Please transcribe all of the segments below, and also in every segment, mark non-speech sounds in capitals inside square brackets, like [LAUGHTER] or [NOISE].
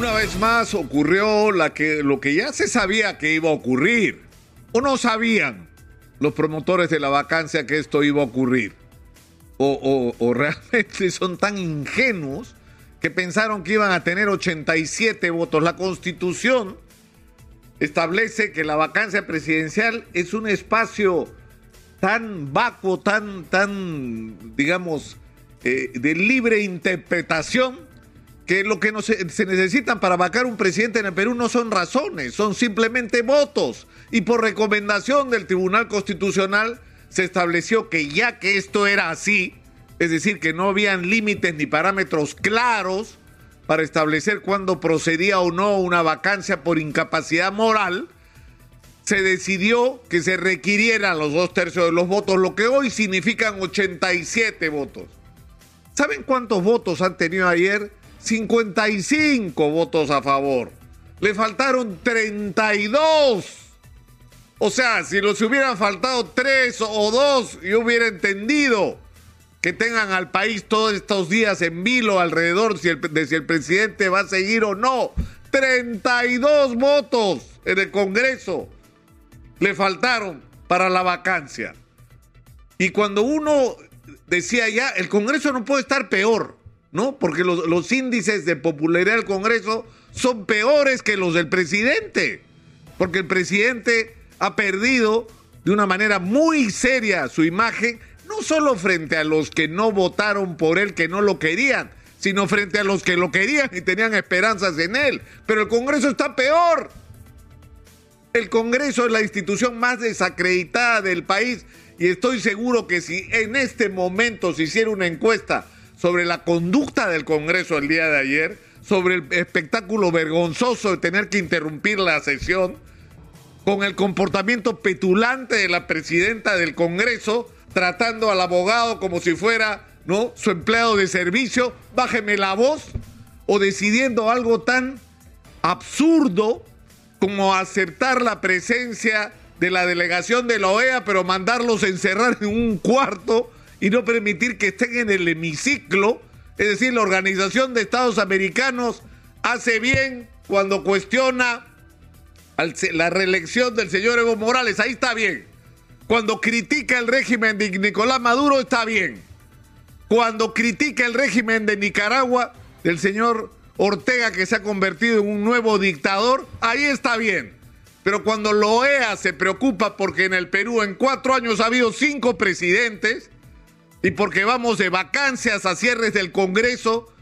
Una vez más ocurrió lo que ya se sabía que iba a ocurrir. ¿O no sabían los promotores de la vacancia que esto iba a ocurrir? O, o [LAUGHS] realmente son tan ingenuos que pensaron que iban a tener 87 votos. La constitución establece que la vacancia presidencial es un espacio tan vacuo, tan, tan, digamos, eh, de libre interpretación, que lo que se, necesitan para vacar un presidente en el Perú no son razones, son simplemente votos. Y por recomendación del Tribunal Constitucional se estableció que ya que esto era así, es decir, que no habían límites ni parámetros claros para establecer cuándo procedía o no una vacancia por incapacidad moral, se decidió que se requirieran los dos tercios de los votos, lo que hoy significan 87 votos. ¿Saben cuántos votos han tenido ayer? 55 votos a favor. Le faltaron 32. O sea, si nos hubieran faltado 3 o 2, yo hubiera entendido que tengan al país todos estos días en vilo alrededor si el, de si el presidente va a seguir o no. 32 votos en el Congreso le faltaron para la vacancia. Y cuando uno decía ya, el Congreso no puede estar peor, ¿no? Porque los, los índices de popularidad del Congreso son peores que los del presidente. Porque el presidente ha perdido de una manera muy seria su imagen, no solo frente a los que no votaron por él, que no lo querían, sino frente a los que lo querían y tenían esperanzas en él. Pero el Congreso está peor. El Congreso es la institución más desacreditada del país y estoy seguro que si en este momento se hiciera una encuesta sobre la conducta del Congreso el día de ayer, sobre el espectáculo vergonzoso de tener que interrumpir la sesión, con el comportamiento petulante de la presidenta del Congreso, tratando al abogado como si fuera ¿no? su empleado de servicio, bájeme la voz, o decidiendo algo tan absurdo como aceptar la presencia de la delegación de la OEA, pero mandarlos a encerrar en un cuarto y no permitir que estén en el hemiciclo. Es decir, la Organización de Estados Americanos hace bien cuando cuestiona la reelección del señor Evo Morales. Ahí está bien. Cuando critica el régimen de Nicolás Maduro, está bien. Cuando critica el régimen de Nicaragua, del señor Ortega que se ha convertido en un nuevo dictador, ahí está bien. Pero cuando la OEA se preocupa porque en el Perú en cuatro años ha habido cinco presidentes y porque vamos de vacancias a cierres del Congreso,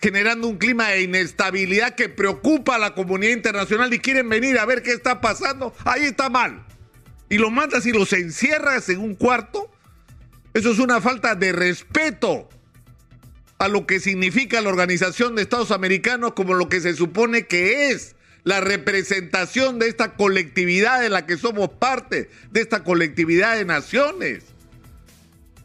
generando un clima de inestabilidad que preocupa a la comunidad internacional y quieren venir a ver qué está pasando, ahí está mal. Y lo mandas y los encierras en un cuarto, eso es una falta de respeto a lo que significa la Organización de Estados Americanos como lo que se supone que es la representación de esta colectividad de la que somos parte, de esta colectividad de naciones.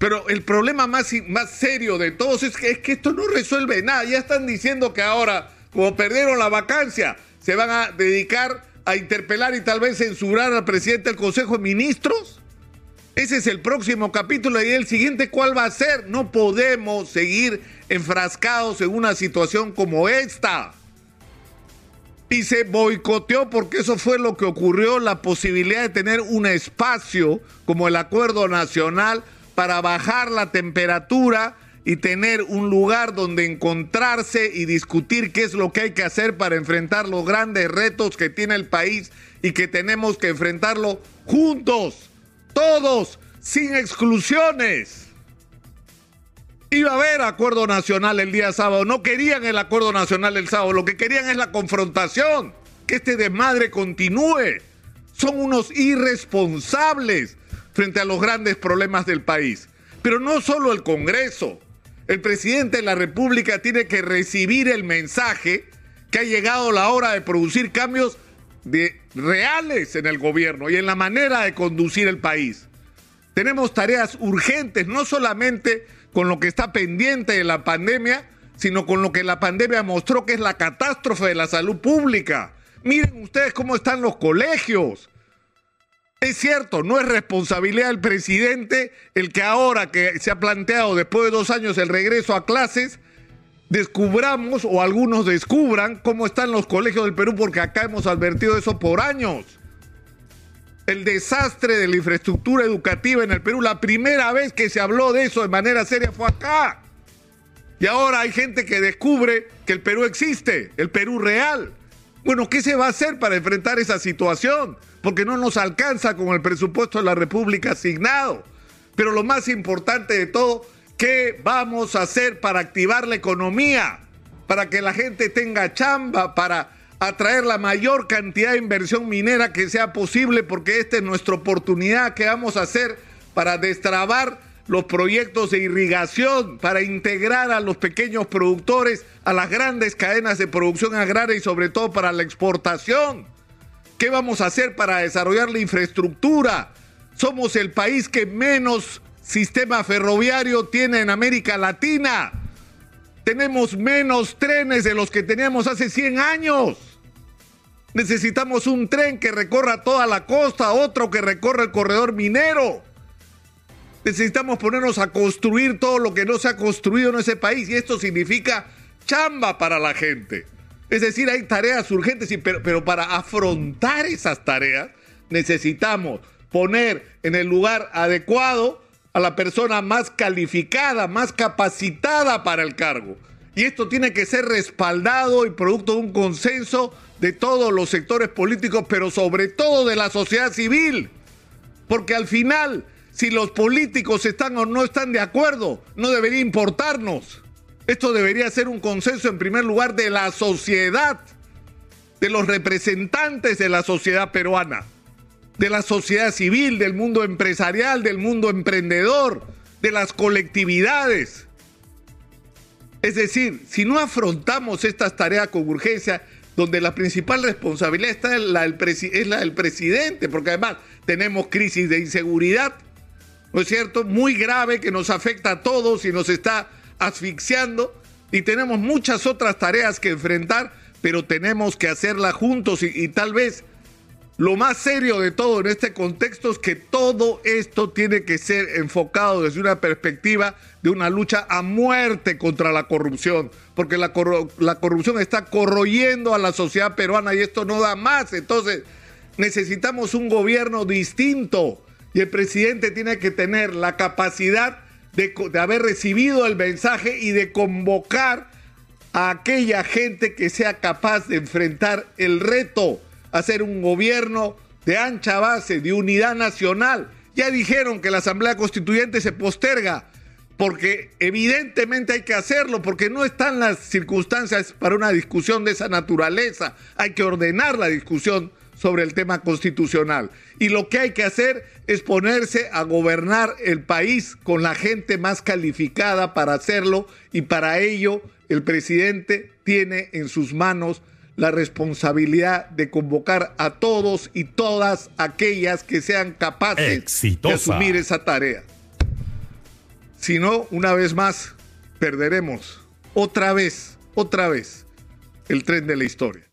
Pero el problema más, más serio de todos es que, es que esto no resuelve nada. Ya están diciendo que ahora, como perdieron la vacancia, se van a dedicar a interpelar y tal vez censurar al presidente del Consejo de Ministros. Ese es el próximo capítulo y el siguiente cuál va a ser. No podemos seguir enfrascados en una situación como esta. Y se boicoteó porque eso fue lo que ocurrió, la posibilidad de tener un espacio como el Acuerdo Nacional para bajar la temperatura y tener un lugar donde encontrarse y discutir qué es lo que hay que hacer para enfrentar los grandes retos que tiene el país y que tenemos que enfrentarlo juntos todos, sin exclusiones. Iba a haber acuerdo nacional el día sábado. No querían el acuerdo nacional el sábado. Lo que querían es la confrontación. Que este desmadre continúe. Son unos irresponsables frente a los grandes problemas del país. Pero no solo el Congreso. El presidente de la República tiene que recibir el mensaje que ha llegado la hora de producir cambios de reales en el gobierno y en la manera de conducir el país. Tenemos tareas urgentes, no solamente con lo que está pendiente de la pandemia, sino con lo que la pandemia mostró que es la catástrofe de la salud pública. Miren ustedes cómo están los colegios. Es cierto, no es responsabilidad del presidente el que ahora que se ha planteado después de dos años el regreso a clases, descubramos o algunos descubran cómo están los colegios del Perú, porque acá hemos advertido eso por años. El desastre de la infraestructura educativa en el Perú, la primera vez que se habló de eso de manera seria fue acá. Y ahora hay gente que descubre que el Perú existe, el Perú real. Bueno, ¿qué se va a hacer para enfrentar esa situación? Porque no nos alcanza con el presupuesto de la República asignado. Pero lo más importante de todo, ¿qué vamos a hacer para activar la economía? Para que la gente tenga chamba, para atraer la mayor cantidad de inversión minera que sea posible, porque esta es nuestra oportunidad que vamos a hacer para destrabar los proyectos de irrigación para integrar a los pequeños productores a las grandes cadenas de producción agraria y sobre todo para la exportación. ¿Qué vamos a hacer para desarrollar la infraestructura? Somos el país que menos sistema ferroviario tiene en América Latina. Tenemos menos trenes de los que teníamos hace 100 años. Necesitamos un tren que recorra toda la costa, otro que recorra el corredor minero. Necesitamos ponernos a construir todo lo que no se ha construido en ese país y esto significa chamba para la gente. Es decir, hay tareas urgentes, pero, para afrontar esas tareas necesitamos poner en el lugar adecuado a la persona más calificada, más capacitada para el cargo. Y esto tiene que ser respaldado y producto de un consenso de todos los sectores políticos, pero sobre todo de la sociedad civil. Porque al final si los políticos están o no están de acuerdo, no debería importarnos. Esto debería ser un consenso en primer lugar de la sociedad, de los representantes de la sociedad peruana, de la sociedad civil, del mundo empresarial, del mundo emprendedor, de las colectividades. Es decir, si no afrontamos estas tareas con urgencia, donde la principal responsabilidad está es la del presidente, porque además tenemos crisis de inseguridad, ¿no es cierto? Muy grave que nos afecta a todos y nos está asfixiando y tenemos muchas otras tareas que enfrentar, pero tenemos que hacerlas juntos y, tal vez lo más serio de todo en este contexto es que todo esto tiene que ser enfocado desde una perspectiva de una lucha a muerte contra la corrupción, porque la, la corrupción está corroyendo a la sociedad peruana y esto no da más. Entonces necesitamos un gobierno distinto y el presidente tiene que tener la capacidad de, haber recibido el mensaje y de convocar a aquella gente que sea capaz de enfrentar el reto, hacer un gobierno de ancha base, de unidad nacional. Ya dijeron que la Asamblea Constituyente se posterga, porque evidentemente hay que hacerlo, porque no están las circunstancias para una discusión de esa naturaleza. Hay que ordenar la discusión sobre el tema constitucional. Y lo que hay que hacer es ponerse a gobernar el país con la gente más calificada para hacerlo y para ello el presidente tiene en sus manos la responsabilidad de convocar a todos y todas aquellas que sean capaces de asumir esa tarea. Si no, una vez más, perderemos otra vez, otra vez el tren de la historia.